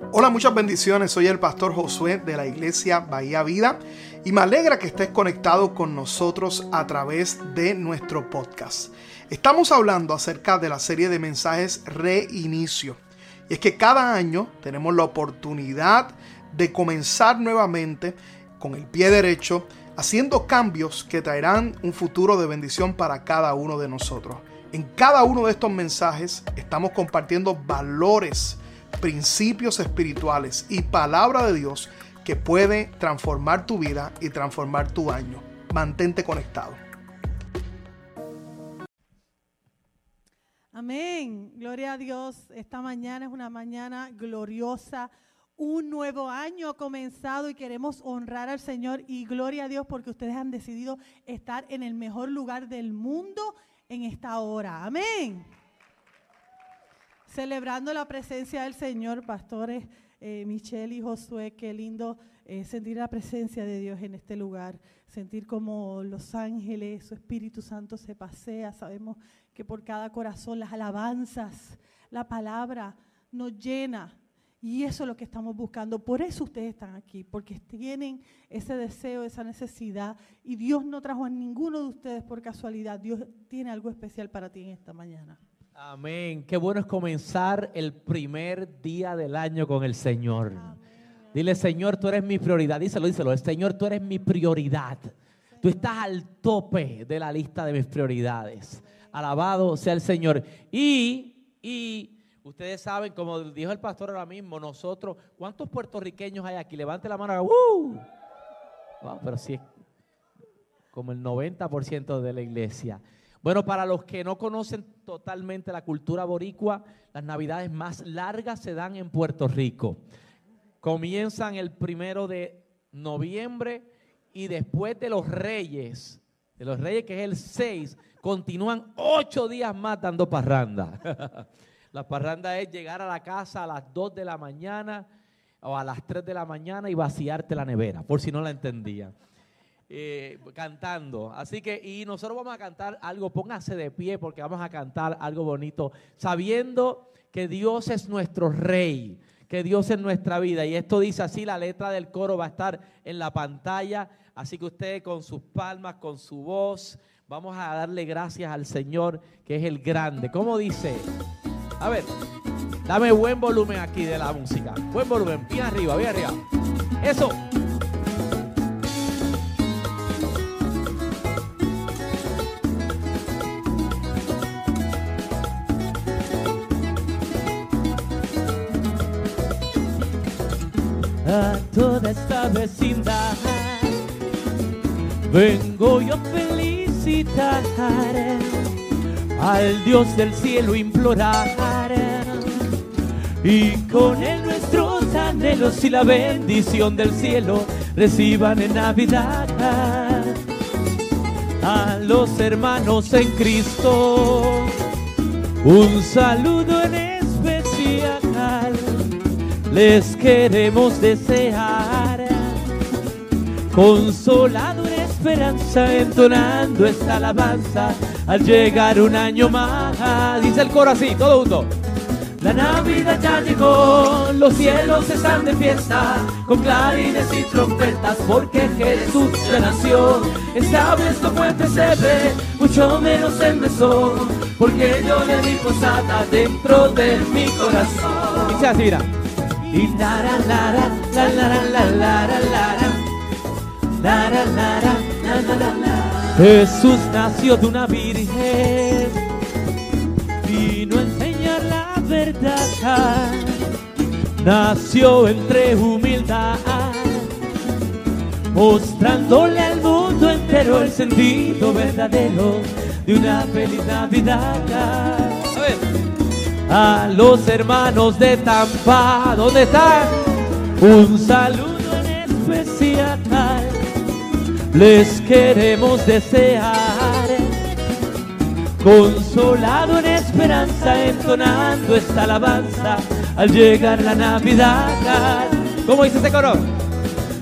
Hola, muchas bendiciones. Soy el pastor Josué de la iglesia Bahía Vida y me alegra que estés conectado con nosotros a través de nuestro podcast. Estamos hablando acerca de la serie de mensajes Reinicio. Y es que cada año tenemos la oportunidad de comenzar nuevamente con el pie derecho, haciendo cambios que traerán un futuro de bendición para cada uno de nosotros. En cada uno de estos mensajes estamos compartiendo valores principios espirituales y palabra de Dios que puede transformar tu vida y transformar tu año. Mantente conectado. Amén. Gloria a Dios. Esta mañana es una mañana gloriosa. Un nuevo año ha comenzado y queremos honrar al Señor y gloria a Dios porque ustedes han decidido estar en el mejor lugar del mundo en esta hora. Amén celebrando la presencia del Señor, pastores eh, Michelle y Josué, qué lindo eh, sentir la presencia de Dios en este lugar, sentir como los ángeles, su Espíritu Santo se pasea, sabemos que por cada corazón las alabanzas, la palabra nos llena. Y eso es lo que estamos buscando. Por eso ustedes están aquí, porque tienen ese deseo, esa necesidad. Y Dios no trajo a ninguno de ustedes por casualidad. Dios tiene algo especial para ti en esta mañana. Amén. Qué bueno es comenzar el primer día del año con el Señor. Dile, Señor, tú eres mi prioridad. Díselo, díselo. Señor, tú eres mi prioridad. Tú estás al tope de la lista de mis prioridades. Alabado sea el Señor. Y, y ustedes saben, como dijo el pastor ahora mismo, nosotros, ¿cuántos puertorriqueños hay aquí? Levante la mano. ¡Uh! pero sí, como el 90% de la iglesia. Bueno, para los que no conocen totalmente la cultura boricua, las navidades más largas se dan en Puerto Rico. Comienzan el primero de noviembre y después de los reyes, de los reyes que es el 6, continúan ocho días más dando parranda. la parranda es llegar a la casa a las 2 de la mañana o a las 3 de la mañana y vaciarte la nevera, por si no la entendía. Eh, cantando. Así que, y nosotros vamos a cantar algo, póngase de pie porque vamos a cantar algo bonito, sabiendo que Dios es nuestro rey, que Dios es nuestra vida. Y esto dice así, la letra del coro va a estar en la pantalla, así que usted con sus palmas, con su voz, vamos a darle gracias al Señor, que es el grande. ¿Cómo dice? A ver, dame buen volumen aquí de la música. Buen volumen, bien arriba, bien arriba. Eso. Vengo yo a felicitar al Dios del cielo implorar y con él nuestros anhelos y la bendición del cielo reciban en Navidad a los hermanos en Cristo. Un saludo en les queremos desear. Consolado en esperanza, entonando esta alabanza al llegar un año más. Dice el coro así, todo junto. La Navidad ya llegó, los cielos están de fiesta, con clarines y trompetas, porque Jesús ya nació. Esta vez no fue pesebre, mucho menos el mesón, porque yo le di posada dentro de mi corazón. Dice así. Y la la la la la la la la la la Jesús nació de una virgen vino a enseñar la verdad nació entre humildad mostrándole al mundo entero el sentido verdadero de una feliz Navidad a los hermanos de Tampa. ¿Dónde están? Un saludo en especial. Les queremos desear. Consolado en esperanza, entonando esta alabanza al llegar la Navidad. ¿Cómo dice este coro?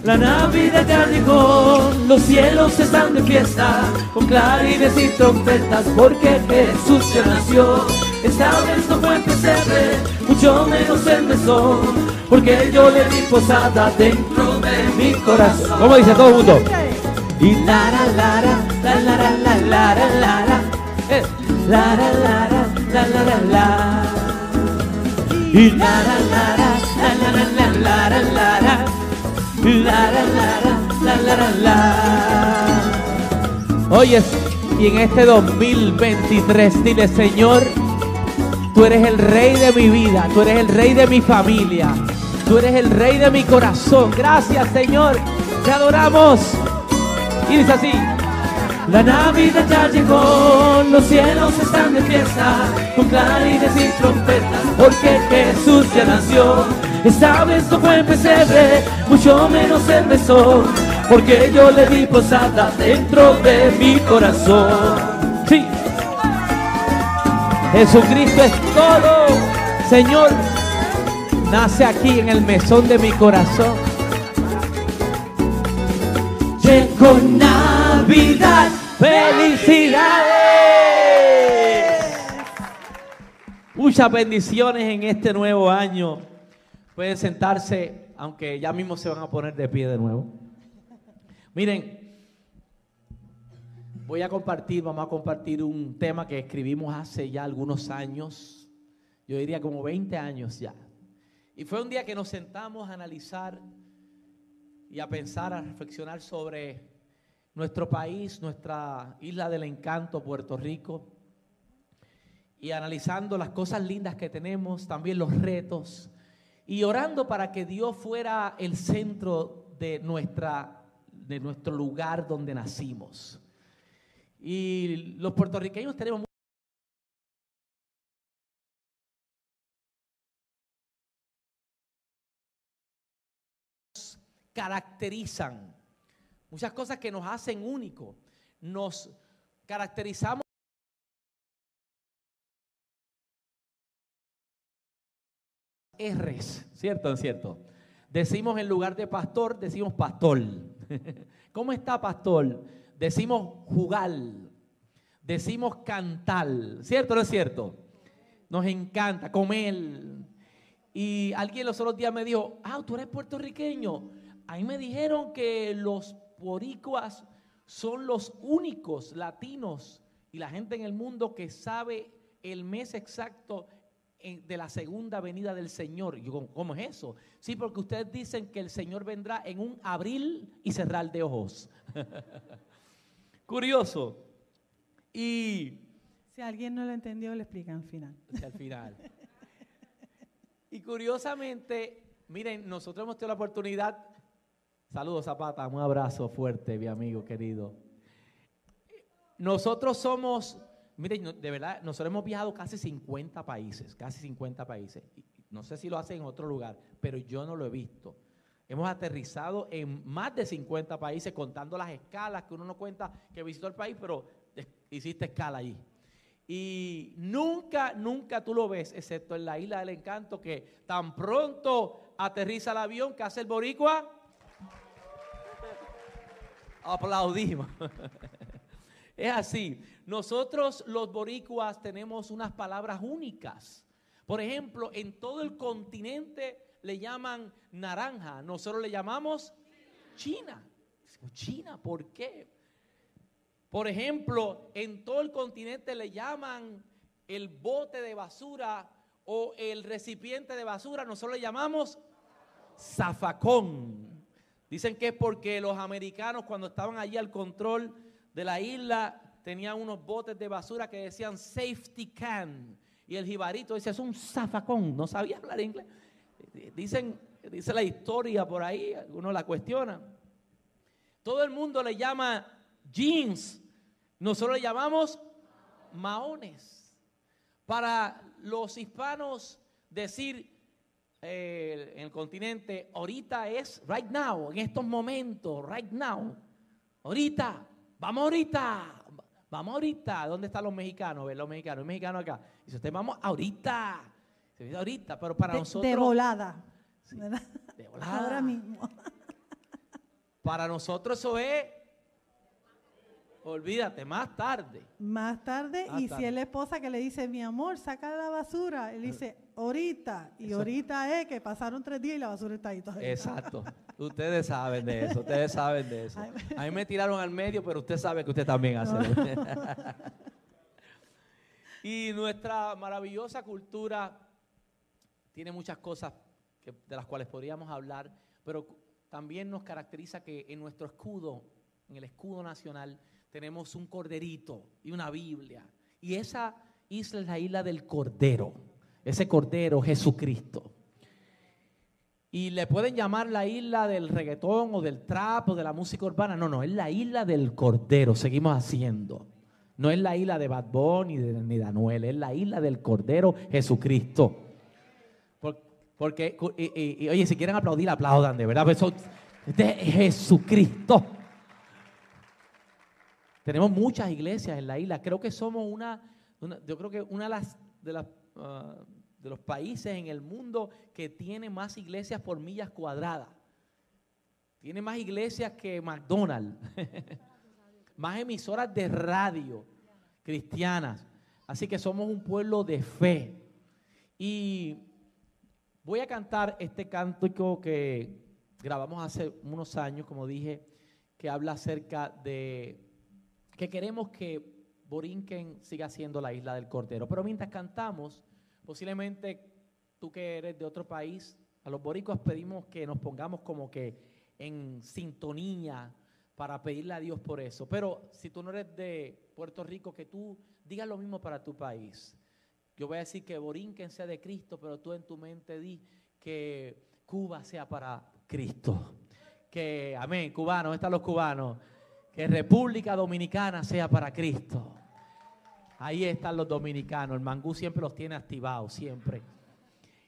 La Navidad ya llegó, los cielos están de fiesta, con clarines y trompetas, porque Jesús ya nació. Esta vez no fue pesebre, mucho menos el mesón, porque yo le di posada dentro de mi corazón. ¿Cómo dice todo el mundo? y lara lara la lara la lara lara lara lara la lara la y lara lara la lara la lara lara lara lara la lara la Oyes, y en este 2023 dile Señor, tú eres el rey de mi vida, tú eres el rey de mi familia, tú eres el rey de mi corazón. Gracias Señor, te adoramos. Y dice así. La Navidad ya llegó, los cielos están de fiesta, con clarines y trompetas, porque Jesús ya nació. Esta vez no fue en pesebre, mucho menos empezó, porque yo le di posada dentro de mi corazón. Sí. Jesucristo es todo. Señor, nace aquí en el mesón de mi corazón. Llegó Navidad, felicidades. Muchas bendiciones en este nuevo año. Pueden sentarse, aunque ya mismo se van a poner de pie de nuevo. Miren, voy a compartir, vamos a compartir un tema que escribimos hace ya algunos años, yo diría como 20 años ya. Y fue un día que nos sentamos a analizar y a pensar, a reflexionar sobre nuestro país, nuestra isla del encanto, Puerto Rico, y analizando las cosas lindas que tenemos, también los retos, y orando para que Dios fuera el centro de, nuestra, de nuestro lugar donde nacimos. Y los puertorriqueños tenemos caracterizan, muchas cosas que nos hacen únicos, nos caracterizamos. R's, ¿cierto? ¿Cierto? Decimos en lugar de pastor, decimos pastor. ¿Cómo está pastor? Decimos jugar, decimos cantar, ¿cierto o no es cierto? Nos encanta comer. Y alguien los otros días me dijo, ah, tú eres puertorriqueño. A mí me dijeron que los boricuas son los únicos latinos y la gente en el mundo que sabe el mes exacto de la segunda venida del Señor. Y yo, ¿cómo es eso? Sí, porque ustedes dicen que el Señor vendrá en un abril y cerrar de ojos. Curioso. Y... Si alguien no lo entendió, le explican al final. Al final. y curiosamente, miren, nosotros hemos tenido la oportunidad Saludos Zapata, un abrazo fuerte, mi amigo querido. Nosotros somos, miren, de verdad, nosotros hemos viajado casi 50 países, casi 50 países. No sé si lo hacen en otro lugar, pero yo no lo he visto. Hemos aterrizado en más de 50 países contando las escalas que uno no cuenta que visitó el país, pero hiciste escala allí. Y nunca, nunca tú lo ves, excepto en la isla del encanto, que tan pronto aterriza el avión que hace el boricua aplaudimos. es así. Nosotros los boricuas tenemos unas palabras únicas. Por ejemplo, en todo el continente le llaman naranja. Nosotros le llamamos China. China, ¿por qué? Por ejemplo, en todo el continente le llaman el bote de basura o el recipiente de basura. Nosotros le llamamos zafacón. Dicen que es porque los americanos cuando estaban allí al control de la isla tenían unos botes de basura que decían safety can. Y el jibarito dice, es un zafacón, no sabía hablar inglés. Dicen, dice la historia por ahí, algunos la cuestionan. Todo el mundo le llama jeans, nosotros le llamamos maones. Para los hispanos decir eh, en el continente, ahorita es right now, en estos momentos, right now. Ahorita, vamos ahorita, vamos ahorita. ¿Dónde están los mexicanos? Los mexicanos, los mexicanos acá. Dice usted, vamos ahorita. Se dice ahorita, pero para nosotros. De volada. de volada. Ahora mismo. Para nosotros eso es. Olvídate, más tarde. Más tarde, y si es la esposa que le dice, mi amor, saca la basura, él dice, ahorita. Y ahorita es que pasaron tres días y la basura está ahí todavía. Exacto. Ustedes saben de eso, ustedes saben de eso. A mí me tiraron al medio, pero usted sabe que usted también hace. y nuestra maravillosa cultura tiene muchas cosas de las cuales podríamos hablar, pero también nos caracteriza que en nuestro escudo, en el escudo nacional, tenemos un corderito y una Biblia. Y esa isla es la isla del Cordero, ese Cordero Jesucristo. Y le pueden llamar la isla del reggaetón o del trap o de la música urbana. No, no, es la isla del Cordero, seguimos haciendo. No es la isla de Bad Bunny ni de, es la isla del Cordero Jesucristo. Porque, y, oye, si quieren aplaudir, aplaudan, de verdad. Eso, de Jesucristo. Tenemos muchas iglesias en la isla. Creo que somos una, yo creo que una de las, de, las, ah, de los países en el mundo que tiene más iglesias por millas cuadradas. Tiene más iglesias que McDonald's. más emisoras de radio cristianas. Así que somos un pueblo de fe. Y voy a cantar este cántico que grabamos hace unos años, como dije, que habla acerca de que queremos que Borinquen siga siendo la isla del Cordero. Pero mientras cantamos, posiblemente tú que eres de otro país, a los boricos pedimos que nos pongamos como que en sintonía para pedirle a Dios por eso. Pero si tú no eres de Puerto Rico, que tú digas lo mismo para tu país. Yo voy a decir que Borinquen sea de Cristo, pero tú en tu mente di que Cuba sea para Cristo. Que, amén, cubanos, están los cubanos que República Dominicana sea para Cristo. Ahí están los dominicanos. El mangú siempre los tiene activados, siempre.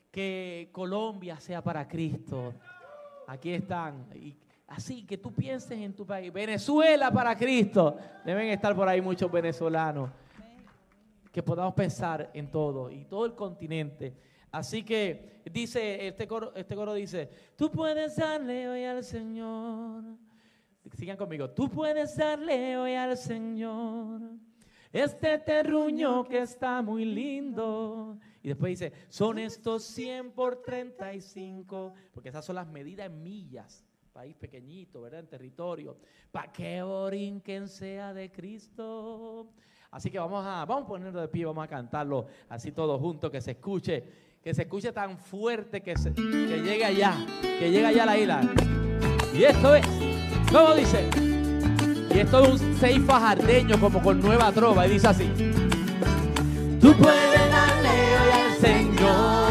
Que Colombia sea para Cristo. Aquí están. así que tú pienses en tu país. Venezuela para Cristo. Deben estar por ahí muchos venezolanos. Que podamos pensar en todo y todo el continente. Así que dice, este coro, este coro dice, tú puedes darle hoy al Señor Sigan conmigo. Tú puedes darle hoy al Señor este terruño que está muy lindo. Y después dice, son estos 100 por 35, porque esas son las medidas en millas. País pequeñito, ¿verdad? En territorio. Para que Borinquen sea de Cristo. Así que vamos a, vamos a ponerlo de pie, vamos a cantarlo así todos juntos, que se escuche, que se escuche tan fuerte que, que llegue allá, que llegue allá a la isla. Y esto es ¿Cómo dice? Y es un seis fajardeño como con nueva trova. Y dice así. Tú puedes darle hoy al Señor.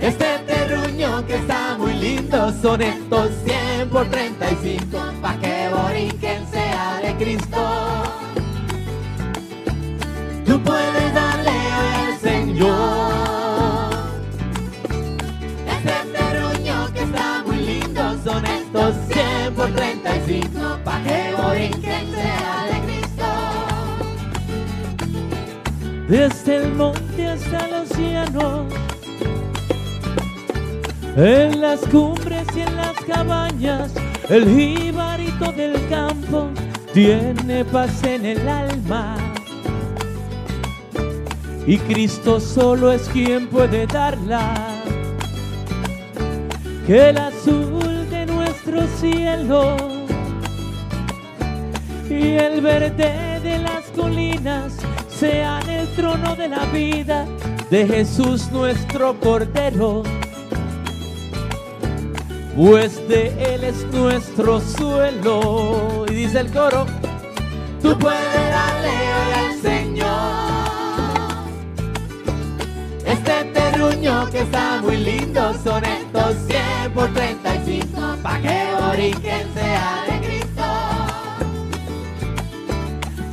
Este terruño que está muy lindo son estos 100 por 35 pa' que Borinquen sea de Cristo. Tú puedes darle de Cristo. Desde el monte hasta los cielos, en las cumbres y en las cabañas, el jibarito del campo tiene paz en el alma. Y Cristo solo es quien puede darla. Que el azul nuestro cielo y el verde de las colinas sean el trono de la vida de Jesús nuestro Cordero. Pues de Él es nuestro suelo. Y dice el coro, tú puedes darle al Señor. Este terruño que está muy lindo son estos 100 por 35 pa' que origen sea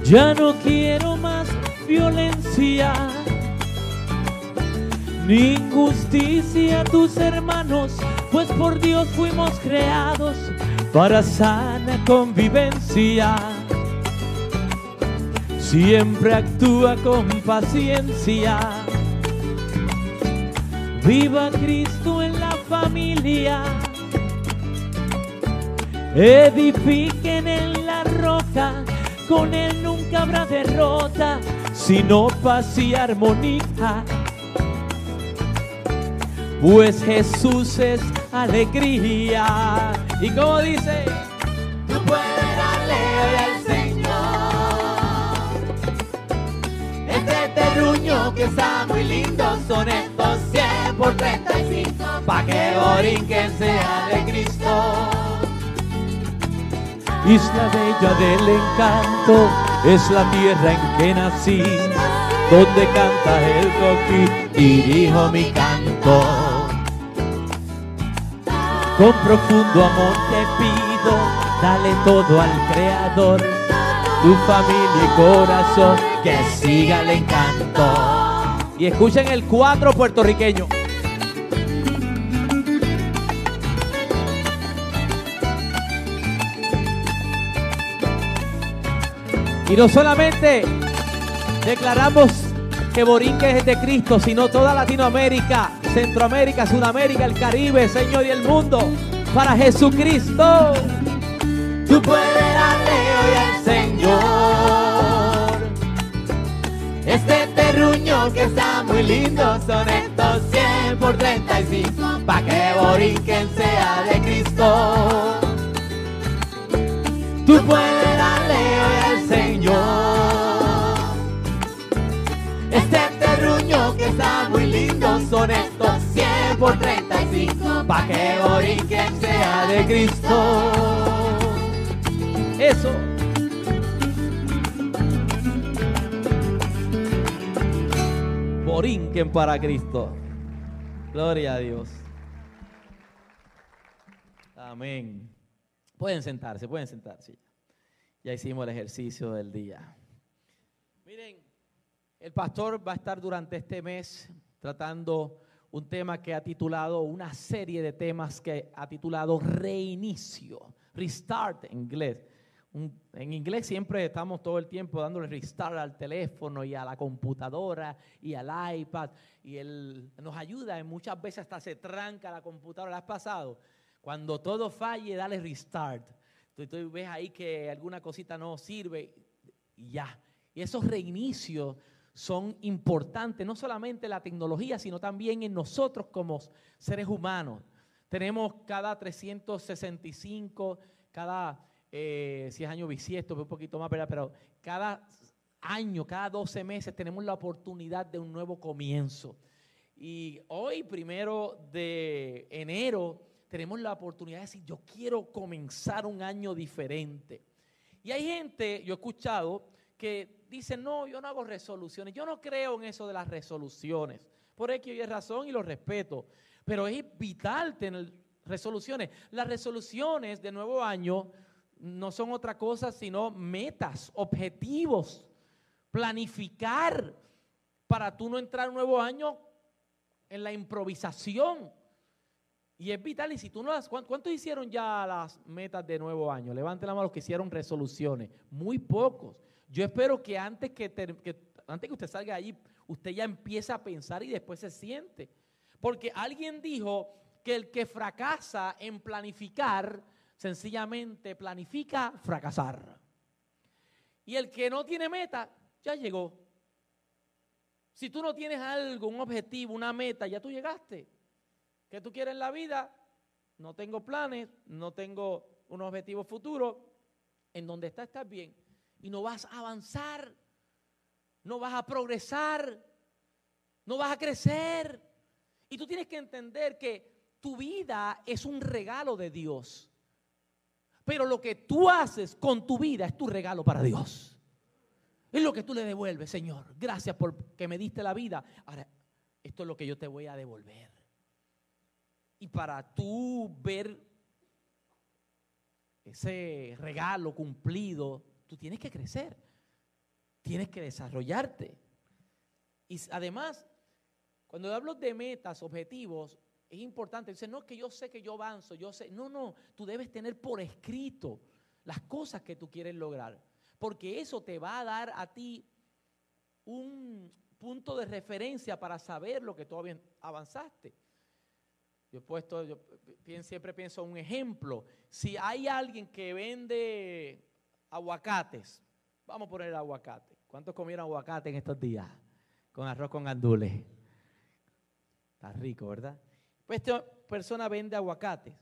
Ya no quiero más violencia, ni injusticia a tus hermanos, pues por Dios fuimos creados para sana convivencia. Siempre actúa con paciencia. Viva Cristo en la familia edifiquen en la roca, con él nunca habrá derrota, sino paz y armonía. Pues Jesús es alegría. Y como dice, Tú puedes darle al Señor. Este terruño que está muy lindo son estos 100 por 35 pa' que Borinquen sea de Cristo. Isla bella del encanto, es la tierra en que nací, donde canta el coquí y dijo mi canto. Con profundo amor te pido, dale todo al Creador, tu familia y corazón, que siga el encanto. Y escuchen el cuatro puertorriqueño. Y no solamente declaramos que Borinque es de Cristo, sino toda Latinoamérica, Centroamérica, Sudamérica, el Caribe, Señor, y el mundo, para Jesucristo. Tú puedes darle hoy al Señor. Este terruño que está muy lindo son estos 100 por 35 pa' que Borinquen sea de Cristo. Son estos 100 por 35 pa' que Borinquen sea de Cristo. Eso. Borinquen para Cristo. Gloria a Dios. Amén. Pueden sentarse, pueden sentarse. Ya hicimos el ejercicio del día. Miren, el pastor va a estar durante este mes tratando un tema que ha titulado, una serie de temas que ha titulado Reinicio, Restart en inglés. En inglés siempre estamos todo el tiempo dándole restart al teléfono y a la computadora y al iPad y él nos ayuda y muchas veces hasta se tranca la computadora. ¿La has pasado? Cuando todo falle, dale restart. Tú, tú ves ahí que alguna cosita no sirve y ya. Y esos reinicios son importantes, no solamente en la tecnología, sino también en nosotros como seres humanos. Tenemos cada 365, cada, eh, si es año bisiesto, un poquito más, ¿verdad? pero cada año, cada 12 meses tenemos la oportunidad de un nuevo comienzo. Y hoy, primero de enero, tenemos la oportunidad de decir, yo quiero comenzar un año diferente. Y hay gente, yo he escuchado, que dice, no, yo no hago resoluciones, yo no creo en eso de las resoluciones. Por X y razón y lo respeto. Pero es vital tener resoluciones. Las resoluciones de nuevo año no son otra cosa sino metas, objetivos, planificar para tú no entrar un nuevo año en la improvisación. Y es vital, y si tú no las, ¿cuán- ¿cuántos hicieron ya las metas de nuevo año? Levanten la mano los que hicieron resoluciones. Muy pocos. Yo espero que antes que, antes que usted salga allí, usted ya empiece a pensar y después se siente. Porque alguien dijo que el que fracasa en planificar, sencillamente planifica fracasar. Y el que no tiene meta, ya llegó. Si tú no tienes algo, un objetivo, una meta, ya tú llegaste. ¿Qué tú quieres en la vida? No tengo planes, no tengo un objetivo futuro. En donde estás, estás bien. Y no vas a avanzar, no vas a progresar, no vas a crecer. Y tú tienes que entender que tu vida es un regalo de Dios. Pero lo que tú haces con tu vida es tu regalo para Dios. Es lo que tú le devuelves, Señor. Gracias por que me diste la vida. Ahora, esto es lo que yo te voy a devolver. Y para tú ver ese regalo cumplido, tú tienes que crecer. Tienes que desarrollarte. Y además, cuando hablo de metas, objetivos, es importante. Dice, no, que yo sé que yo avanzo, yo sé. No, no, tú debes tener por escrito las cosas que tú quieres lograr. Porque eso te va a dar a ti un punto de referencia para saber lo que tú avan- avanzaste. Yo he puesto, yo siempre pienso un ejemplo. Si hay alguien que vende aguacates, vamos a poner aguacate. ¿Cuántos comieron aguacate en estos días? Con arroz con gandules. Está rico, ¿verdad? Pues esta persona vende aguacates.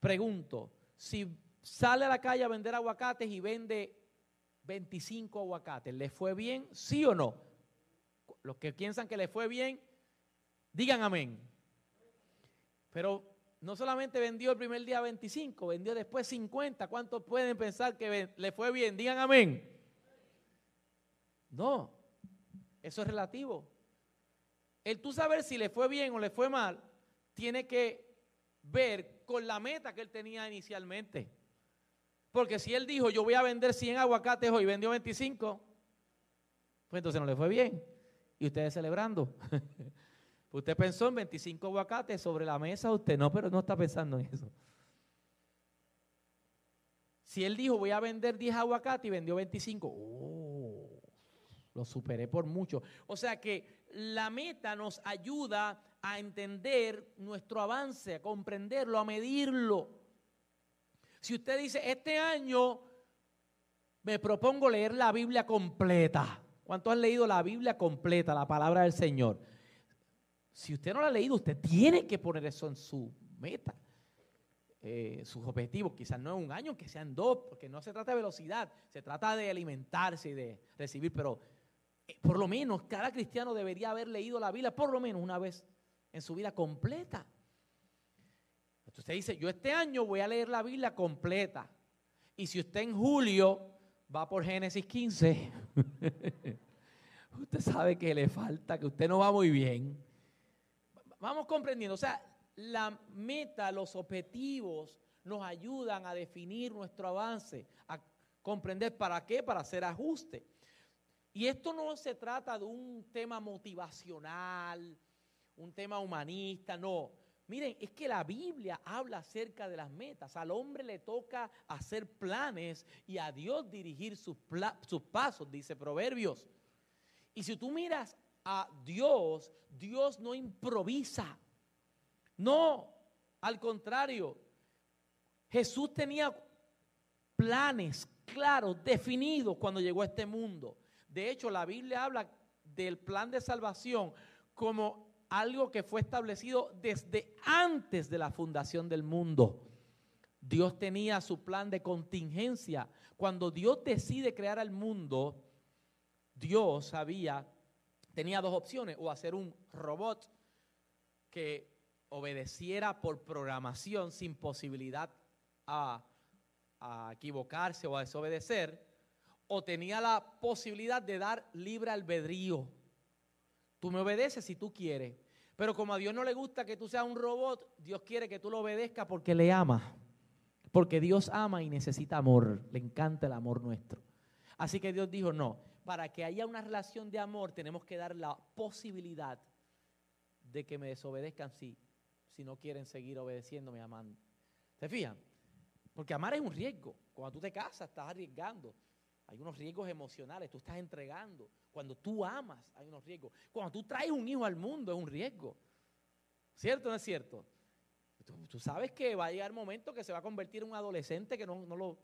Pregunto, si sale a la calle a vender aguacates y vende 25 aguacates, ¿le fue bien? ¿Sí o no? Los que piensan que le fue bien, digan amén. Pero no solamente vendió el primer día 25, vendió después 50. ¿Cuántos pueden pensar que le fue bien? Digan amén. No, eso es relativo. El tú saber si le fue bien o le fue mal, tiene que ver con la meta que él tenía inicialmente. Porque si él dijo, yo voy a vender 100 aguacates hoy vendió 25, pues entonces no le fue bien. Y ustedes celebrando. usted pensó en 25 aguacates sobre la mesa, usted no, pero no está pensando en eso. Si él dijo, voy a vender 10 aguacates y vendió 25, oh, lo superé por mucho. O sea que la meta nos ayuda a entender nuestro avance, a comprenderlo, a medirlo. Si usted dice, este año me propongo leer la Biblia completa. ¿Cuántos han leído la Biblia completa, la palabra del Señor? Si usted no la ha leído, usted tiene que poner eso en su meta, eh, sus objetivos. Quizás no en un año, que sean dos, porque no se trata de velocidad, se trata de alimentarse y de recibir, pero eh, por lo menos cada cristiano debería haber leído la Biblia por lo menos una vez en su vida completa. Entonces usted dice, yo este año voy a leer la Biblia completa. Y si usted en julio va por Génesis 15, usted sabe que le falta, que usted no va muy bien. Vamos comprendiendo, o sea, la meta, los objetivos nos ayudan a definir nuestro avance, a comprender para qué, para hacer ajuste. Y esto no se trata de un tema motivacional, un tema humanista, no. Miren, es que la Biblia habla acerca de las metas. Al hombre le toca hacer planes y a Dios dirigir sus, sus pasos, dice Proverbios. Y si tú miras a Dios, Dios no improvisa. No, al contrario, Jesús tenía planes claros, definidos cuando llegó a este mundo. De hecho, la Biblia habla del plan de salvación como algo que fue establecido desde antes de la fundación del mundo. Dios tenía su plan de contingencia. Cuando Dios decide crear al mundo, Dios sabía, tenía dos opciones, o hacer un robot que obedeciera por programación sin posibilidad a, equivocarse o a desobedecer, o tenía la posibilidad de dar libre albedrío. Tú me obedeces si tú quieres. Pero como a Dios no le gusta que tú seas un robot, Dios quiere que tú lo obedezcas porque le ama. Porque Dios ama y necesita amor. Le encanta el amor nuestro. Así que Dios dijo, no, para que haya una relación de amor tenemos que dar la posibilidad de que me desobedezcan si, si no quieren seguir obedeciéndome, amando. ¿Se fijan? Porque amar es un riesgo. Cuando tú te casas, estás arriesgando. Hay unos riesgos emocionales, tú estás entregando. Cuando tú amas, hay unos riesgos. Cuando tú traes un hijo al mundo, es un riesgo. ¿Cierto o no es cierto? Tú, sabes que va a llegar el momento que se va a convertir en un adolescente que no, lo,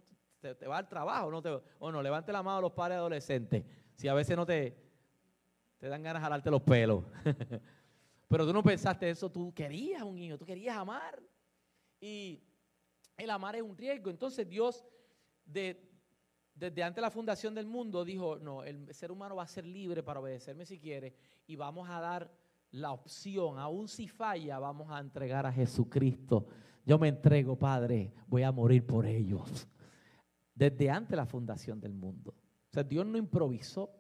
te, va al trabajo. No te, o no, levante la mano a los padres adolescentes. Si a veces no te, te dan ganas de jalarte los pelos. Pero tú no pensaste eso, tú querías un hijo, tú querías amar. Y el amar es un riesgo. Entonces Dios de, desde antes de la fundación del mundo dijo, no, el ser humano va a ser libre para obedecerme si quiere y vamos a dar la opción, aún si falla, vamos a entregar a Jesucristo. Yo me entrego, Padre, voy a morir por ellos. Desde antes de la fundación del mundo. O sea, Dios no improvisó.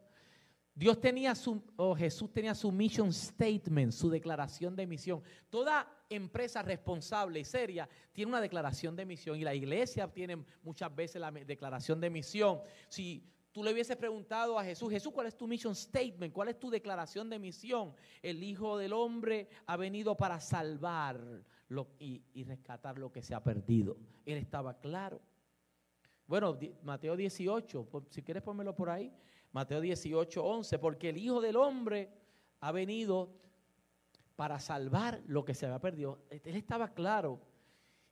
Dios tenía su, o Jesús tenía su mission statement, su declaración de misión. Toda empresa responsable y seria tiene una declaración de misión y la iglesia tiene muchas veces la declaración de misión. Si tú le hubieses preguntado a Jesús, Jesús, ¿cuál es tu mission statement? ¿Cuál es tu declaración de misión? El Hijo del Hombre ha venido para salvar y, y rescatar lo que se ha perdido. Él estaba claro. Bueno, Mateo 18, si quieres ponmelo por ahí. Mateo 18, 11, porque el Hijo del Hombre ha venido para salvar lo que se había perdido. Él estaba claro.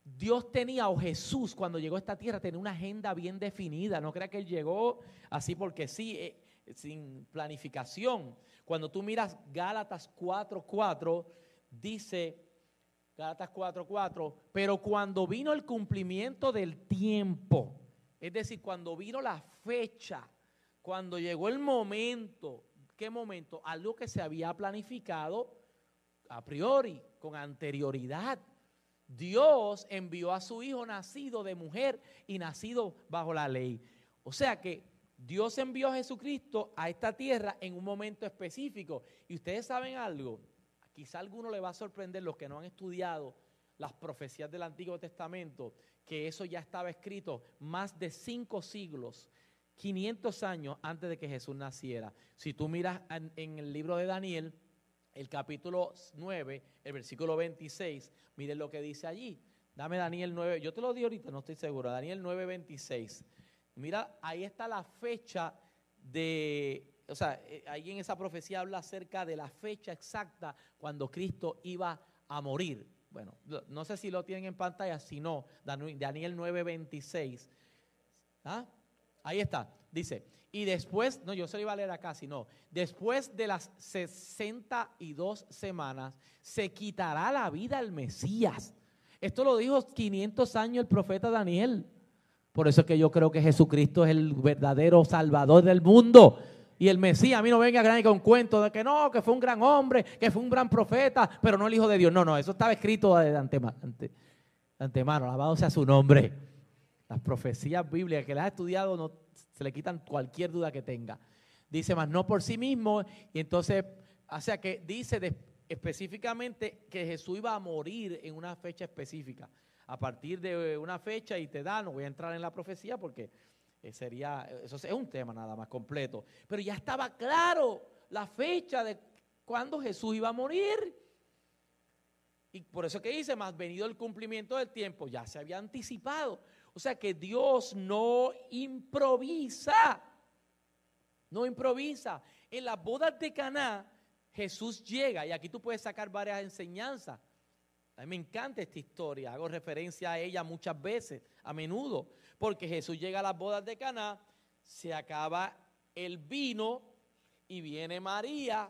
Dios tenía, o Jesús cuando llegó a esta tierra, tenía una agenda bien definida. No crea que él llegó así porque sí. Eh, sin planificación. Cuando tú miras Gálatas 4:4, dice Gálatas 4:4, pero cuando vino el cumplimiento del tiempo, es decir, cuando vino la fecha, cuando llegó el momento, ¿qué momento? Algo que se había planificado a priori, con anterioridad. Dios envió a su hijo nacido de mujer y nacido bajo la ley. O sea que Dios envió a Jesucristo a esta tierra en un momento específico. Y ustedes saben algo, quizá a alguno le va a sorprender los que no han estudiado las profecías del Antiguo Testamento, que eso ya estaba escrito más de cinco siglos, 500 años antes de que Jesús naciera. Si tú miras en, el libro de Daniel, el capítulo 9, el versículo 26, miren lo que dice allí. Dame Daniel 9, yo te lo di ahorita, no estoy seguro. Daniel 9, 26. Mira, ahí está la fecha de, o sea, eh, ahí en esa profecía habla acerca de la fecha exacta cuando Cristo iba a morir. Bueno, no sé si lo tienen en pantalla, si no, Daniel 9, 26. ¿Ah? Ahí está, dice, y después, no, yo se lo iba a leer acá, sino, después de las 62 semanas, se quitará la vida al Mesías. Esto lo dijo 500 años el profeta Daniel. Por eso es que yo creo que Jesucristo es el verdadero salvador del mundo. Y el Mesías, a mí no venga gran con cuento de que no, que fue un gran hombre, que fue un gran profeta, pero no el Hijo de Dios. No, no, eso estaba escrito de antemano, antemano alabado sea su nombre. Las profecías bíblicas que las ha estudiado se le quitan cualquier duda que tenga. Dice más no por sí mismo y entonces, o sea que dice específicamente que Jesús iba a morir en una fecha específica. A partir de una fecha y te da, no voy a entrar en la profecía porque eh, sería, eso es un tema nada más completo. Pero ya estaba claro la fecha de cuándo Jesús iba a morir. Y por eso que dice, más venido el cumplimiento del tiempo, ya se había anticipado. O sea que Dios no improvisa. No improvisa. En las bodas de Caná, Jesús llega, y aquí tú puedes sacar varias enseñanzas. Me encanta esta historia, hago referencia a ella muchas veces, a menudo, porque Jesús llega a las bodas de Caná, se acaba el vino y viene María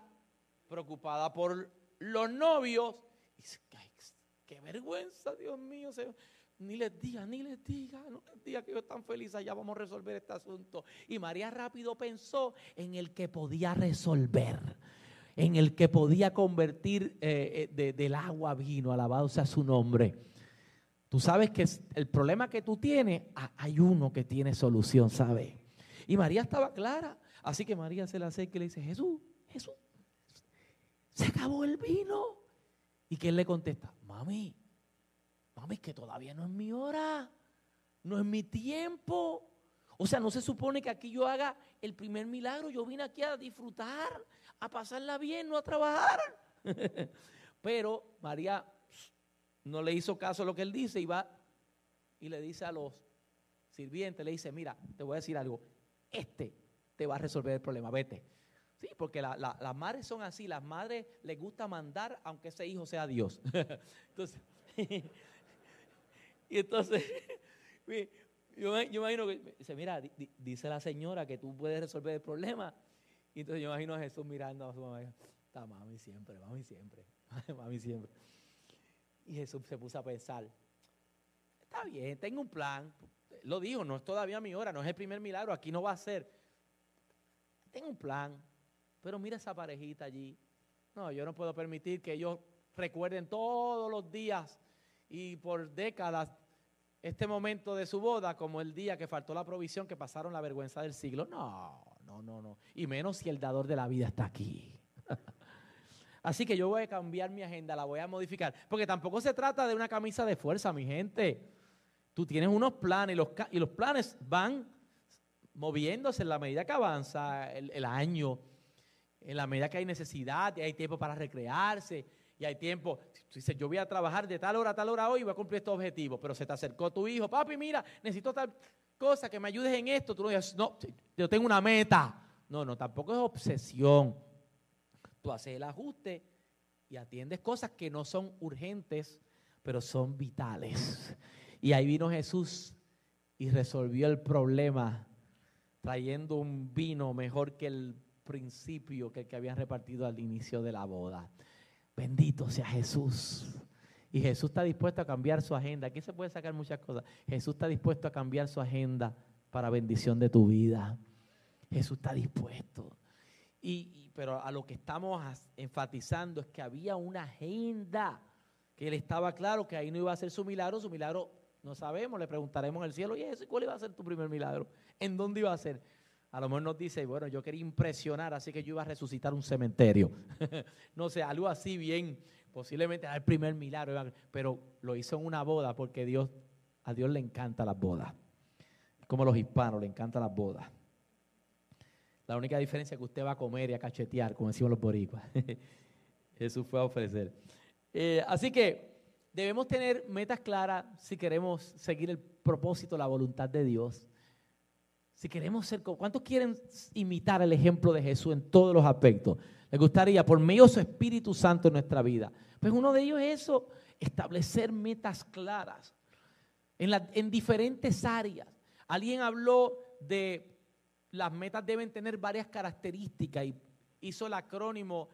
preocupada por los novios. Y dice, qué vergüenza, Dios mío, ni les diga, ni les diga, no les diga que yo están felices, ya vamos a resolver este asunto. Y María rápido pensó en el que podía resolver, en el que podía convertir eh, eh, del agua vino, alabado sea su nombre. Tú sabes que el problema que tú tienes, hay uno que tiene solución, ¿sabes? Y María estaba clara, así que María se le acerca y le dice, Jesús, Jesús, se acabó el vino. ¿Y quién le contesta? Mami, Mami, que todavía no es mi hora, no es mi tiempo. O sea, no se supone que aquí yo haga el primer milagro. Yo vine aquí a disfrutar, a pasarla bien, no a trabajar. Pero María no le hizo caso a lo que él dice y va y le dice a los sirvientes, le dice, mira, te voy a decir algo, este te va a resolver el problema, vete. Sí, porque las madres son así, las madres les gusta mandar aunque ese hijo sea Dios. Entonces, y entonces, yo, me imagino que, dice, mira, dice la señora que tú puedes resolver el problema. Y entonces yo imagino a Jesús mirando a su mamá. Está mami siempre, mami siempre, mami siempre. Y Jesús se puso a pensar, está bien, tengo un plan. Lo dijo, no es todavía mi hora, no es el primer milagro, aquí no va a ser. Tengo un plan, pero mira esa parejita allí. No, yo no puedo permitir que ellos recuerden todos los días y por décadas este momento de su boda como el día que faltó la provisión, que pasaron la vergüenza del siglo. No, no, no, no. Y menos si el dador de la vida está aquí. Así que yo voy a cambiar mi agenda, la voy a modificar. Porque tampoco se trata de una camisa de fuerza, mi gente. Tú tienes unos planes y los, y los planes van moviéndose en la medida que avanza el, el año, en la medida que hay necesidad y hay tiempo para recrearse y hay tiempo. Tú dices, yo voy a trabajar de tal hora a tal hora hoy y voy a cumplir estos objetivos, pero se te acercó tu hijo, papi, mira, necesito tal cosa, que me ayudes en esto. Tú no dices, no, yo tengo una meta. No, no, tampoco es obsesión. Tú haces el ajuste y atiendes cosas que no son urgentes, pero son vitales. Y ahí vino Jesús y resolvió el problema trayendo un vino mejor que el principio que el que habían repartido al inicio de la boda. Bendito sea Jesús. Y Jesús está dispuesto a cambiar su agenda. Aquí se puede sacar muchas cosas. Jesús está dispuesto a cambiar su agenda para bendición de tu vida. Jesús está dispuesto. Y, pero a lo que estamos enfatizando es que había una agenda que él estaba claro que ahí no iba a ser su milagro, su milagro no sabemos, le preguntaremos el cielo, y eso, ¿cuál iba a ser tu primer milagro? ¿En dónde iba a ser? A lo mejor nos dice, bueno, yo quería impresionar, así que yo iba a resucitar un cementerio. no sé, algo así bien, posiblemente el primer milagro, pero lo hizo en una boda porque Dios, a Dios le encanta las bodas. Como a los hispanos, le encantan las bodas. La única diferencia es que usted va a comer y a cachetear, como decimos los boricuas. Jesús fue a ofrecer. Eh, así que debemos tener metas claras si queremos seguir el propósito, la voluntad de Dios. Si queremos ser, ¿cuántos quieren imitar el ejemplo de Jesús en todos los aspectos? Les gustaría, por medio de su Espíritu Santo en nuestra vida. Pues uno de ellos es eso, establecer metas claras en, en diferentes áreas. Alguien habló de las metas deben tener varias características y hizo el acrónimo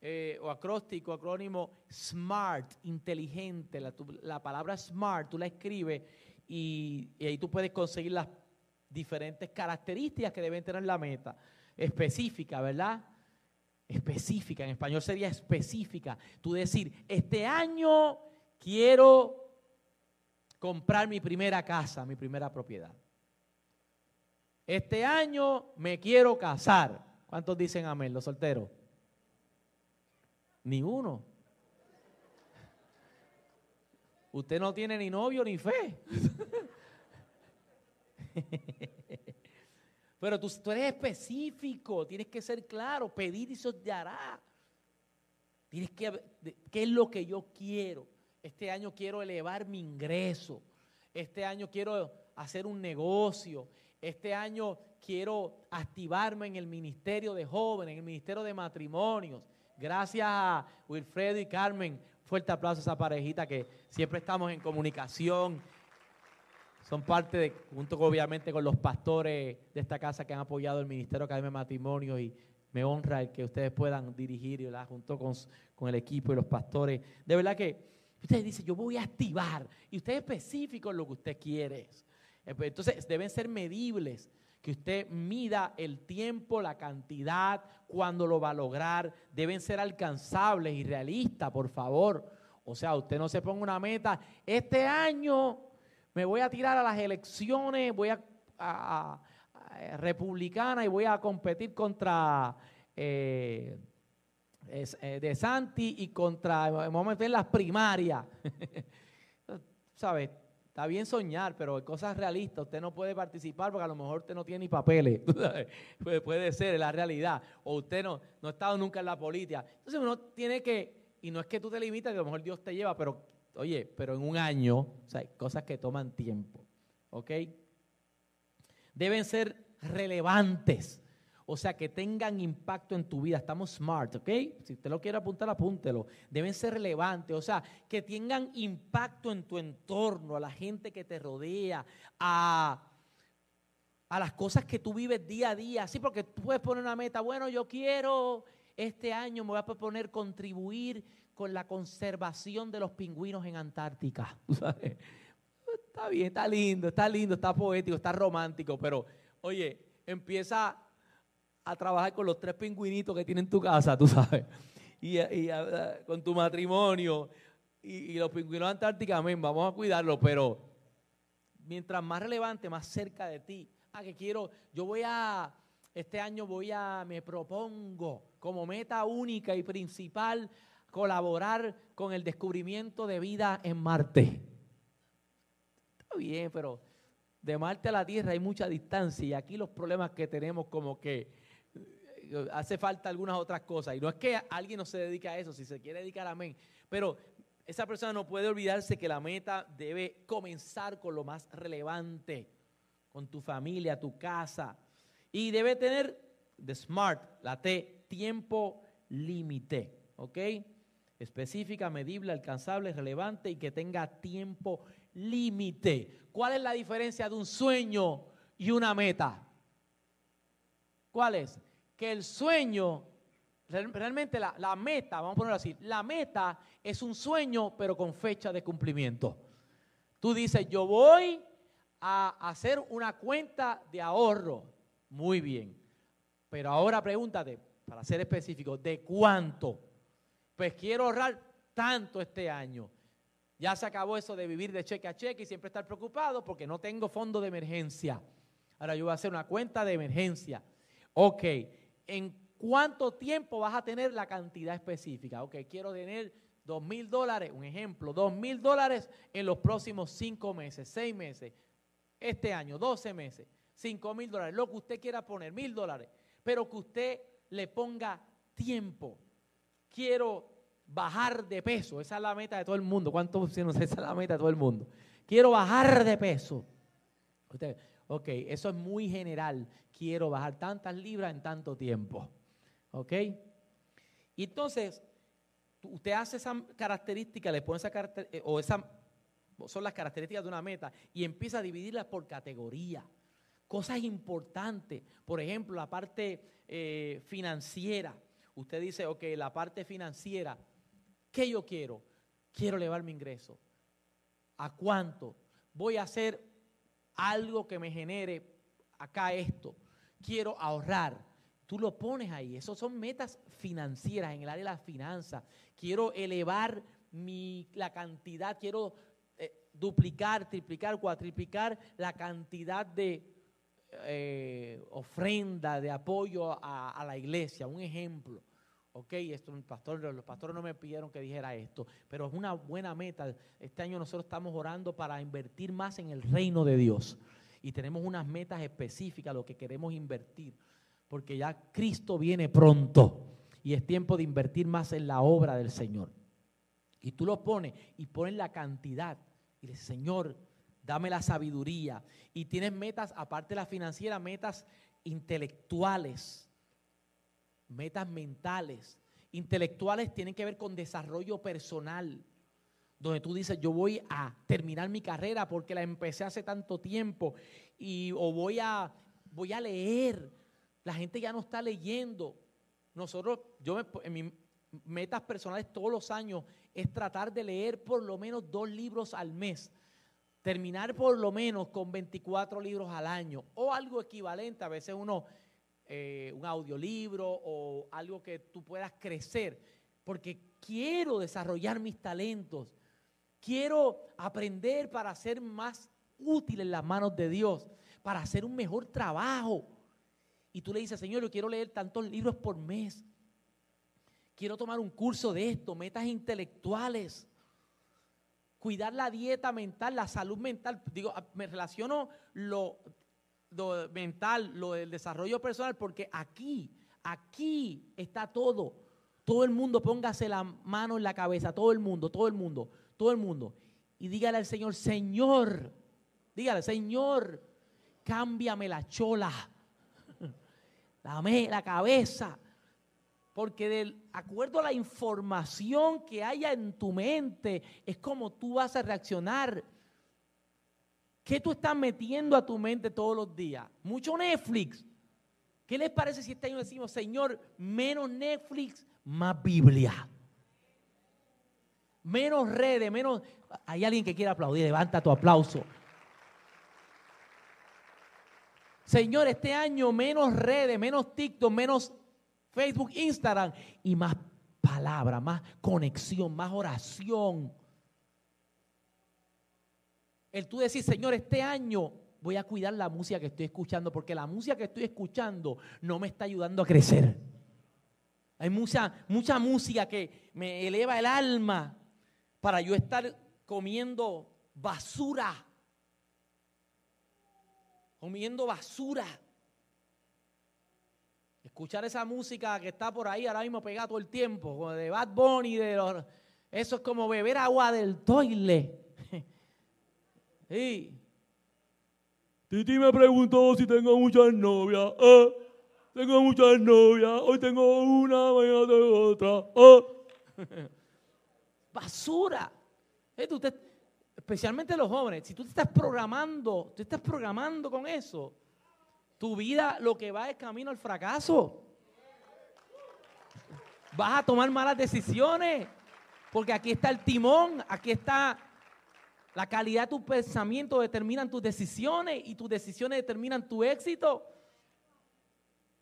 eh, o acróstico, acrónimo SMART, inteligente. La, palabra SMART tú la escribes y, ahí tú puedes conseguir las diferentes características que deben tener la meta. Específica, ¿verdad? Específica, en español sería específica. Tú decir, este año quiero comprar mi primera casa, mi primera propiedad. Este año me quiero casar. ¿Cuántos dicen amén, los solteros? Ni uno. Usted no tiene ni novio ni fe. Pero tú, eres específico, tienes que ser claro, pedir y se te hará. Tienes que, ¿qué es lo que yo quiero? Este año quiero elevar mi ingreso. Este año quiero hacer un negocio. Este año quiero activarme en el ministerio de jóvenes, en el ministerio de matrimonios. Gracias a Wilfredo y Carmen. Fuerte aplauso a esa parejita que siempre estamos en comunicación. Son parte de, junto obviamente con los pastores de esta casa que han apoyado el Ministerio Academia de Matrimonio y me honra el que ustedes puedan dirigir junto con, con el equipo y los pastores. De verdad que ustedes dicen, yo voy a activar y usted es específico en lo que usted quiere. Entonces deben ser medibles que usted mida el tiempo, la cantidad, cuando lo va a lograr. Deben ser alcanzables y realistas, por favor. O sea, usted no se ponga una meta. Este año me voy a tirar a las elecciones, voy a, republicana y voy a competir contra eh, eh, De Santi y contra, vamos a meter las primarias. ¿Sabes? Está bien soñar, pero hay cosas realistas. Usted no puede participar porque a lo mejor usted no tiene ni papeles. puede, puede ser la realidad. O usted no, no ha estado nunca en la política. Entonces uno tiene que, y no es que tú te limites, que a lo mejor Dios te lleva, pero oye, pero en un año, o sea, hay cosas que toman tiempo. ¿Ok? Deben ser relevantes. O sea, que tengan impacto en tu vida. Estamos smart, ¿ok? Si usted lo quiere apuntar, apúntelo. Deben ser relevantes, o sea, que tengan impacto en tu entorno, a la gente que te rodea, a, a las cosas que tú vives día a día. Sí, porque tú puedes poner una meta, bueno, yo quiero, este año me voy a proponer contribuir con la conservación de los pingüinos en Antártica. Está bien, está lindo, está lindo, está poético, está romántico, pero oye, empieza a trabajar con los tres pingüinitos que tienen tu casa, tú sabes, y, con tu matrimonio y, los pingüinos antárticos, amén, vamos a cuidarlos, pero mientras más relevante, más cerca de ti. Ah, que quiero, yo voy a, este año voy a, me propongo como meta única y principal colaborar con el descubrimiento de vida en Marte. Está bien, pero de Marte a la Tierra hay mucha distancia y aquí los problemas que tenemos como que hace falta algunas otras cosas. Y no es que alguien no se dedique a eso, si se quiere dedicar, amén. Pero esa persona no puede olvidarse que la meta debe comenzar con lo más relevante, con tu familia, tu casa. Y debe tener, de SMART, la T, tiempo límite, ¿ok? Específica, medible, alcanzable, relevante y que tenga tiempo límite. ¿Cuál es la diferencia de un sueño y una meta? ¿Cuál es? Que el sueño, real- realmente la, la meta, vamos a ponerlo así, la meta es un sueño pero con fecha de cumplimiento. Tú dices, yo voy a hacer una cuenta de ahorro. Muy bien. Pero ahora pregúntate, para ser específico, ¿de cuánto? Pues quiero ahorrar tanto este año. Ya se acabó eso de vivir de cheque a cheque y siempre estar preocupado porque no tengo fondo de emergencia. Ahora yo voy a hacer una cuenta de emergencia. Ok, ¿en cuánto tiempo vas a tener la cantidad específica? Ok, quiero tener dos mil dólares, un ejemplo, dos mil dólares en los próximos cinco meses, seis meses, este año, 12 meses, cinco mil dólares, lo que usted quiera poner, mil dólares, pero que usted le ponga tiempo. Quiero bajar de peso, esa es la meta de todo el mundo. ¿Cuántos pusieron esa es la meta de todo el mundo? Quiero bajar de peso. Usted, ok, eso es muy general. Quiero bajar tantas libras en tanto tiempo. ¿Ok? Entonces, usted hace esa característica, le pone esa caracter- eh, o esa son las características de una meta y empieza a dividirlas por categoría. Cosas importantes, por ejemplo, la parte eh, financiera. Usted dice, ok, la parte financiera, ¿qué yo quiero? Quiero elevar mi ingreso. ¿A cuánto? Voy a hacer algo que me genere acá esto. Quiero ahorrar. Tú lo pones ahí. Esas son metas financieras en el área de las finanzas. Quiero elevar mi, la cantidad, quiero eh, duplicar, triplicar, cuatriplicar la cantidad de eh, ofrenda, de apoyo a, a la iglesia. Un ejemplo. Ok, esto, los pastores no me pidieron que dijera esto, pero es una buena meta. Este año nosotros estamos orando para invertir más en el reino de Dios. Y tenemos unas metas específicas, lo que queremos invertir, porque ya Cristo viene pronto y es tiempo de invertir más en la obra del Señor. Y tú lo pones y pones la cantidad y dices, Señor, dame la sabiduría. Y tienes metas, aparte de la financiera, metas intelectuales metas mentales. Intelectuales tienen que ver con desarrollo personal, donde tú dices, yo voy a terminar mi carrera porque la empecé hace tanto tiempo y o voy a voy a leer. La gente ya no está leyendo. Nosotros yo me, en mis metas personales todos los años es tratar de leer por lo menos dos libros al mes. Terminar por lo menos con 24 libros al año o algo equivalente. A veces uno eh, un audiolibro o algo que tú puedas crecer, porque quiero desarrollar mis talentos, quiero aprender para ser más útil en las manos de Dios, para hacer un mejor trabajo. Y tú le dices, Señor, yo quiero leer tantos libros por mes, quiero tomar un curso de esto, metas intelectuales, cuidar la dieta mental, la salud mental. Digo, me relaciono lo lo mental, lo del desarrollo personal, porque aquí, aquí está todo. Todo el mundo póngase la mano en la cabeza, todo el mundo, todo el mundo, todo el mundo. Y dígale al Señor, Señor, dígale, Señor, cámbiame la chola, dame la cabeza. Porque de acuerdo a la información que haya en tu mente, es como tú vas a reaccionar. ¿Qué tú estás metiendo a tu mente todos los días? Mucho Netflix. ¿Qué les parece si este año decimos, Señor, menos Netflix, más Biblia? Menos redes, menos... Hay alguien que quiera aplaudir, levanta tu aplauso. Señor, este año menos redes, menos TikTok, menos Facebook, Instagram y más palabra, más conexión, más oración. El tú decir, Señor, este año voy a cuidar la música que estoy escuchando, porque la música que estoy escuchando no me está ayudando a crecer. Hay mucha, mucha música que me eleva el alma para yo estar comiendo basura. Comiendo basura. Escuchar esa música que está por ahí ahora mismo pegada todo el tiempo, de Bad Bunny, de los, eso es como beber agua del toile. Sí. Titi me preguntó si tengo muchas novias. Ah, tengo muchas novias. Hoy tengo una, mañana tengo otra. Ah. Basura. Eh, tú te- especialmente los jóvenes. Si tú te estás programando, tú estás programando con eso. Tu vida lo que va es camino al fracaso. Vas a tomar malas decisiones. Porque aquí está el timón, aquí está la calidad de tu pensamiento, determinan tus decisiones y tus decisiones determinan tu éxito.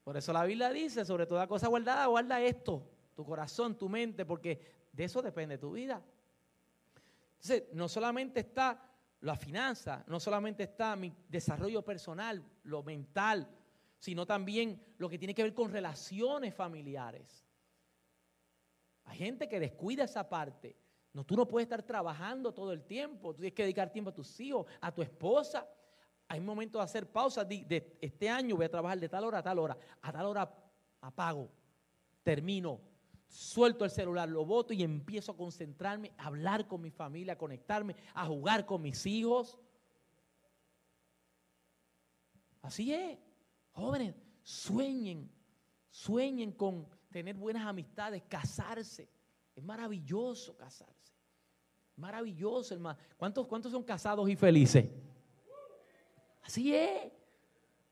Por eso la Biblia dice, sobre toda cosa guardada, guarda esto, tu corazón, tu mente, porque de eso depende tu vida. Entonces, no solamente está la finanza, no solamente está mi desarrollo personal, lo mental, sino también lo que tiene que ver con relaciones familiares. Hay gente que descuida esa parte. No, tú no puedes estar trabajando todo el tiempo. Tú tienes que dedicar tiempo a tus hijos, a tu esposa. Hay momentos de hacer pausa. De, este año voy a trabajar de tal hora a tal hora. A tal hora apago, termino, suelto el celular, lo boto y empiezo a concentrarme, a hablar con mi familia, a conectarme, a jugar con mis hijos. Así es. Jóvenes, sueñen, sueñen con tener buenas amistades, casarse. Es maravilloso casarse. Maravilloso, hermano. ¿Cuántos, ¿Cuántos son casados y felices? Así es.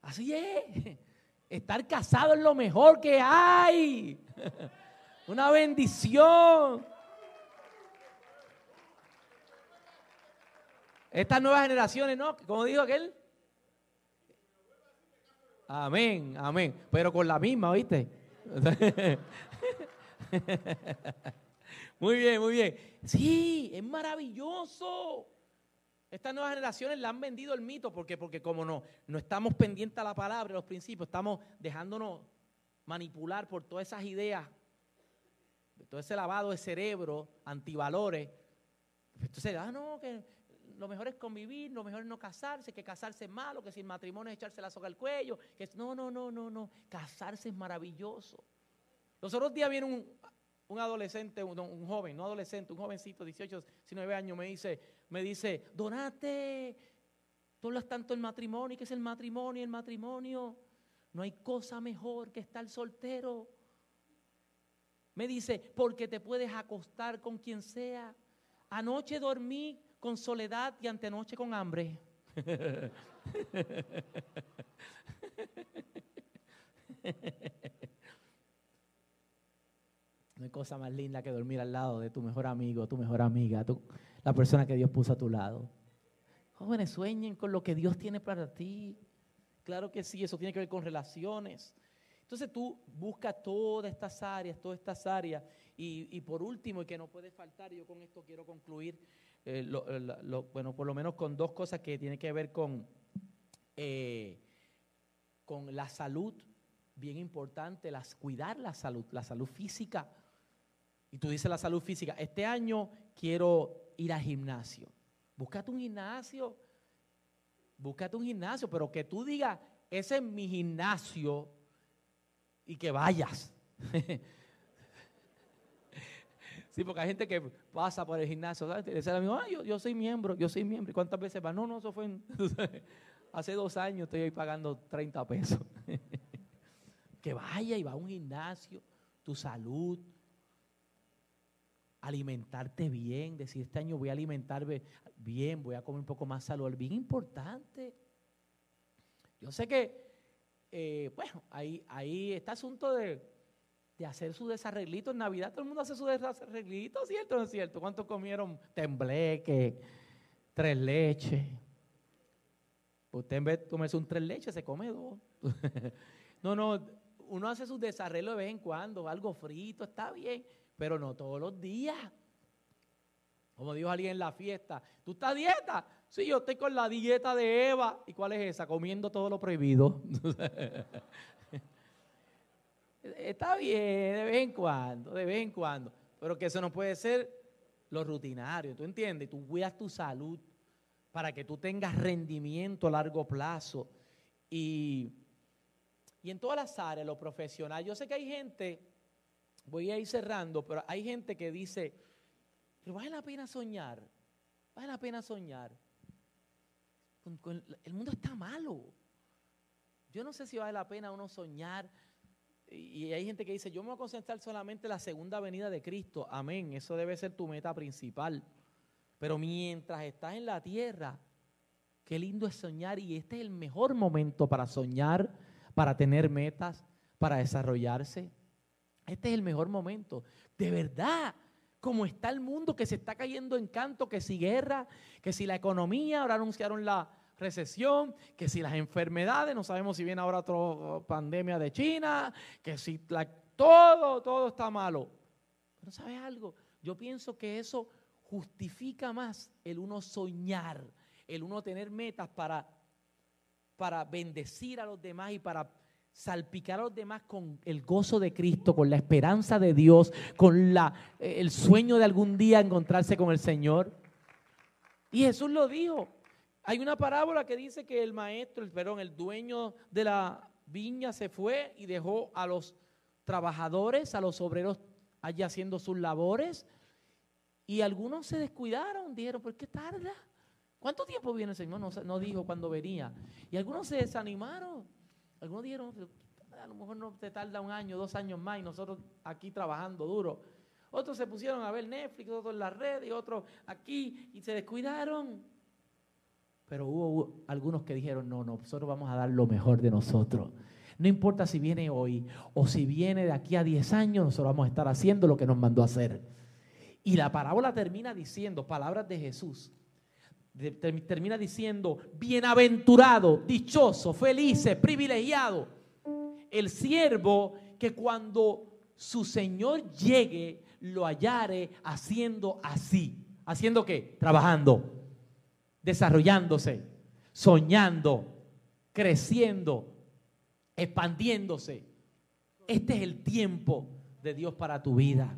Así es. Estar casado es lo mejor que hay. Una bendición. Estas nuevas generaciones, ¿no? Como dijo aquel. Amén, amén. Pero con la misma, ¿oíste? muy bien, muy bien. Sí, es maravilloso. Estas nuevas generaciones le han vendido el mito porque, porque como no, no estamos pendientes a la palabra, a los principios, estamos dejándonos manipular por todas esas ideas, todo ese lavado de cerebro, antivalores. Entonces, ah, no, que lo mejor es convivir, lo mejor es no casarse, que casarse es malo, que si el matrimonio es echarse la soga al cuello, que no, no, no, no, no, casarse es maravilloso. Los otros días viene un, adolescente, un, joven, no adolescente, un jovencito, 18, 19 años, me dice, me dice, Donate, tú hablas tanto del matrimonio, ¿qué es el matrimonio? El matrimonio, no hay cosa mejor que estar soltero. Me dice, porque te puedes acostar con quien sea. Anoche dormí con soledad y antenoche con hambre. No hay cosa más linda que dormir al lado de tu mejor amigo, tu mejor amiga, la persona que Dios puso a tu lado. Jóvenes, sueñen con lo que Dios tiene para ti. Claro que sí, eso tiene que ver con relaciones. Entonces tú buscas todas estas áreas, todas estas áreas. Y, por último, y que no puede faltar, yo con esto quiero concluir, eh, bueno, por lo menos con dos cosas que tienen que ver con, eh, con la salud, bien importante, las, cuidar la salud, la salud física. Y tú dices la salud física, este año quiero ir al gimnasio. Búscate un gimnasio, búscate un gimnasio, pero que tú digas, ese es mi gimnasio y que vayas. sí, porque hay gente que pasa por el gimnasio, ¿sabes? dice ah, yo, yo, soy miembro, yo soy miembro. cuántas veces va? No, no, eso fue hace dos años, estoy ahí pagando 30 pesos. que vaya y va a un gimnasio, tu salud, alimentarte bien, decir este año voy a alimentarme bien, voy a comer un poco más saludable, bien importante. Yo sé que, eh, bueno, ahí, ahí está asunto de, de hacer su desarreglito en Navidad, todo el mundo hace su desarreglito, ¿cierto o no es cierto? ¿Cuántos comieron tembleque, tres leches? Usted en vez de comerse un tres leches, se come dos. no, no, uno hace su desarreglo de vez en cuando, algo frito, está bien, pero no todos los días. Como dijo alguien en la fiesta, ¿tú estás dieta? Sí, yo estoy con la dieta de Eva. ¿Y cuál es esa? Comiendo todo lo prohibido. Está bien, de vez en cuando, de vez en cuando. Pero que eso no puede ser lo rutinario, ¿tú entiendes? Tú cuidas tu salud para que tú tengas rendimiento a largo plazo. Y, y en todas las áreas, lo profesional. Yo sé que hay gente voy a ir cerrando, pero hay gente que dice, pero vale la pena soñar, vale la pena soñar. el mundo está malo. Yo no sé si vale la pena uno soñar. Y hay gente que dice, yo me voy a concentrar solamente en la segunda venida de Cristo. Amén, eso debe ser tu meta principal. Pero mientras estás en la tierra, Qué lindo es soñar y este es el mejor momento para soñar, para tener metas, para desarrollarse. Este es el mejor momento. De verdad, como está el mundo que se está cayendo en canto, que si guerra, que si la economía, ahora anunciaron la recesión, que si las enfermedades, no sabemos si viene ahora otra pandemia de China, que si todo, todo está malo. Pero ¿sabes algo? Yo pienso que eso justifica más el uno soñar, el uno tener metas para, para bendecir a los demás y para salpicar a los demás con el gozo de Cristo, con la esperanza de Dios, con la, eh, el sueño de algún día encontrarse con el Señor. Y Jesús lo dijo. Hay una parábola que dice que el maestro, el, perdón, el dueño de la viña se fue y dejó a los trabajadores, a los obreros allí haciendo sus labores. Y algunos se descuidaron, dijeron, ¿por qué tarda? ¿Cuánto tiempo viene el Señor? No, no dijo cuándo venía. Y algunos se desanimaron. Algunos dijeron, a lo mejor no te tarda un año, dos años más y nosotros aquí trabajando duro. Otros se pusieron a ver Netflix, otros en la red y otros aquí y se descuidaron. Pero hubo algunos que dijeron, no, no, nosotros vamos a dar lo mejor de nosotros. No importa si viene hoy o si viene de aquí a 10 años, nosotros vamos a estar haciendo lo que nos mandó a hacer. Y la parábola termina diciendo, palabras de Jesús, termina diciendo, bienaventurado, dichoso, feliz, privilegiado, el siervo que cuando su Señor llegue lo hallare haciendo así. ¿Haciendo qué? Trabajando, desarrollándose, soñando, creciendo, expandiéndose. Este es el tiempo de Dios para tu vida.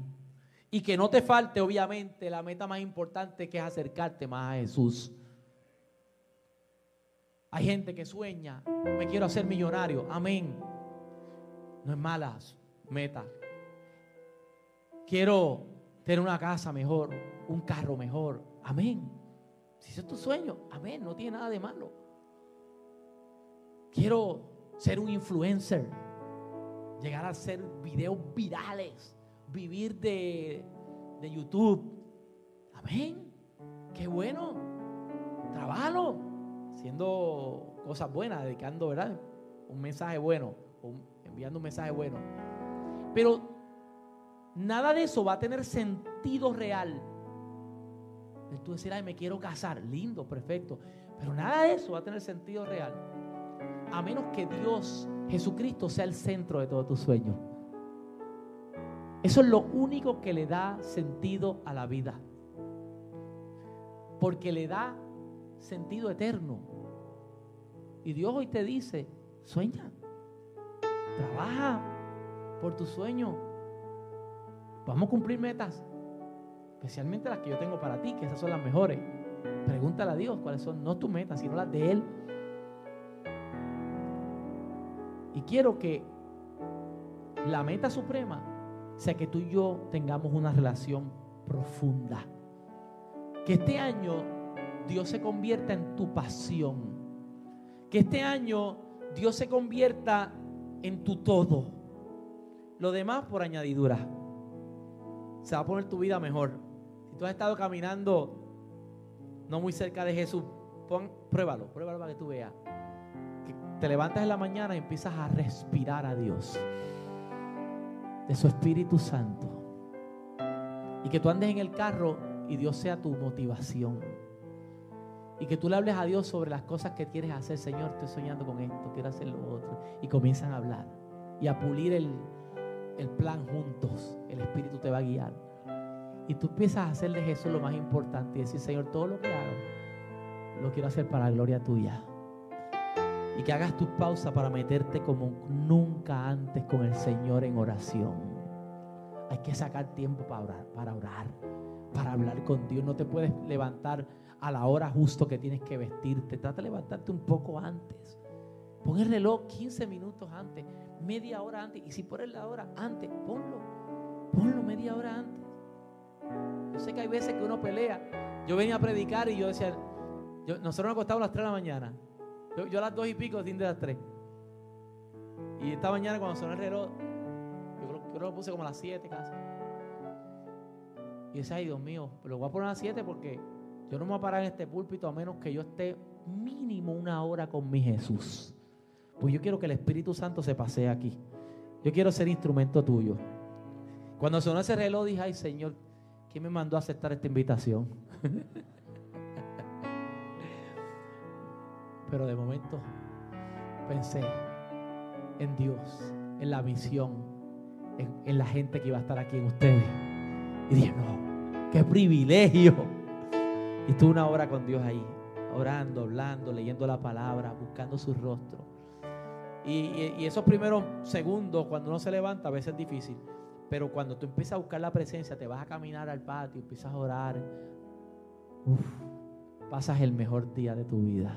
Y que no te falte, obviamente, la meta más importante que es acercarte más a Jesús. Hay gente que sueña, me quiero hacer millonario. Amén. No es mala meta. Quiero tener una casa mejor, un carro mejor. Amén. Si es tu sueño, amén, no tiene nada de malo. Quiero ser un influencer, llegar a hacer videos virales vivir de, YouTube. Amén. Qué bueno. Trabajalo. Haciendo cosas buenas, dedicando, ¿verdad? Un mensaje bueno. enviando un mensaje bueno. Pero nada de eso va a tener sentido real. Tú decir, ay, me quiero casar. Lindo, perfecto. Pero nada de eso va a tener sentido real. A menos que Dios, Jesucristo, sea el centro de todos tus sueños. Eso es lo único que le da sentido a la vida. Porque le da sentido eterno. Y Dios hoy te dice, sueña, trabaja por tu sueño. Vamos a cumplir metas, especialmente las que yo tengo para ti, que esas son las mejores. Pregúntale a Dios cuáles son, no tus metas, sino las de Él. Y quiero que la meta suprema sea que tú y yo tengamos una relación profunda. Que este año Dios se convierta en tu pasión. Que este año Dios se convierta en tu todo. Lo demás por añadidura. Se va a poner tu vida mejor. Si tú has estado caminando no muy cerca de Jesús, pruébalo, pruébalo para que tú veas. Te levantas en la mañana y empiezas a respirar a Dios de su Espíritu Santo. Y que tú andes en el carro y Dios sea tu motivación. Y que tú le hables a Dios sobre las cosas que quieres hacer. Señor, estoy soñando con esto, quiero hacer lo otro. Y comienzan a hablar y a pulir el, el plan juntos. El Espíritu te va a guiar. Y tú empiezas a hacer de Jesús lo más importante y decir, Señor, todo lo que hago, lo quiero hacer para la gloria tuya y que hagas tu pausa para meterte como nunca antes con el Señor en oración. Hay que sacar tiempo para orar, para orar, para hablar con Dios. No te puedes levantar a la hora justo que tienes que vestirte. Trata de levantarte un poco antes. Pon el reloj 15 minutos antes, media hora antes. Y si pones la hora antes, ponlo. Ponlo media hora antes. Yo sé que hay veces que uno pelea. Yo venía a predicar y yo decía, nosotros nos acostamos a las 3 de la mañana. Yo, a las dos y pico, fin de las tres. Y esta mañana cuando sonó el reloj, yo creo, que lo puse como a las siete casi. Y decía, ay Dios mío, lo voy a poner a las siete porque yo no me voy a parar en este púlpito a menos que yo esté mínimo una hora con mi Jesús. Pues yo quiero que el Espíritu Santo se pasee aquí. Yo quiero ser instrumento tuyo. Cuando sonó ese reloj dije, ay Señor, ¿quién me mandó a aceptar esta invitación? Pero de momento pensé en Dios, en la visión, en, la gente que iba a estar aquí en ustedes. Y dije, no, qué privilegio. Y estuve una hora con Dios ahí, orando, hablando, leyendo la palabra, buscando su rostro. Y, esos primeros segundos, cuando uno se levanta, a veces es difícil. Pero cuando tú empiezas a buscar la presencia, te vas a caminar al patio, empiezas a orar. Uf, pasas el mejor día de tu vida.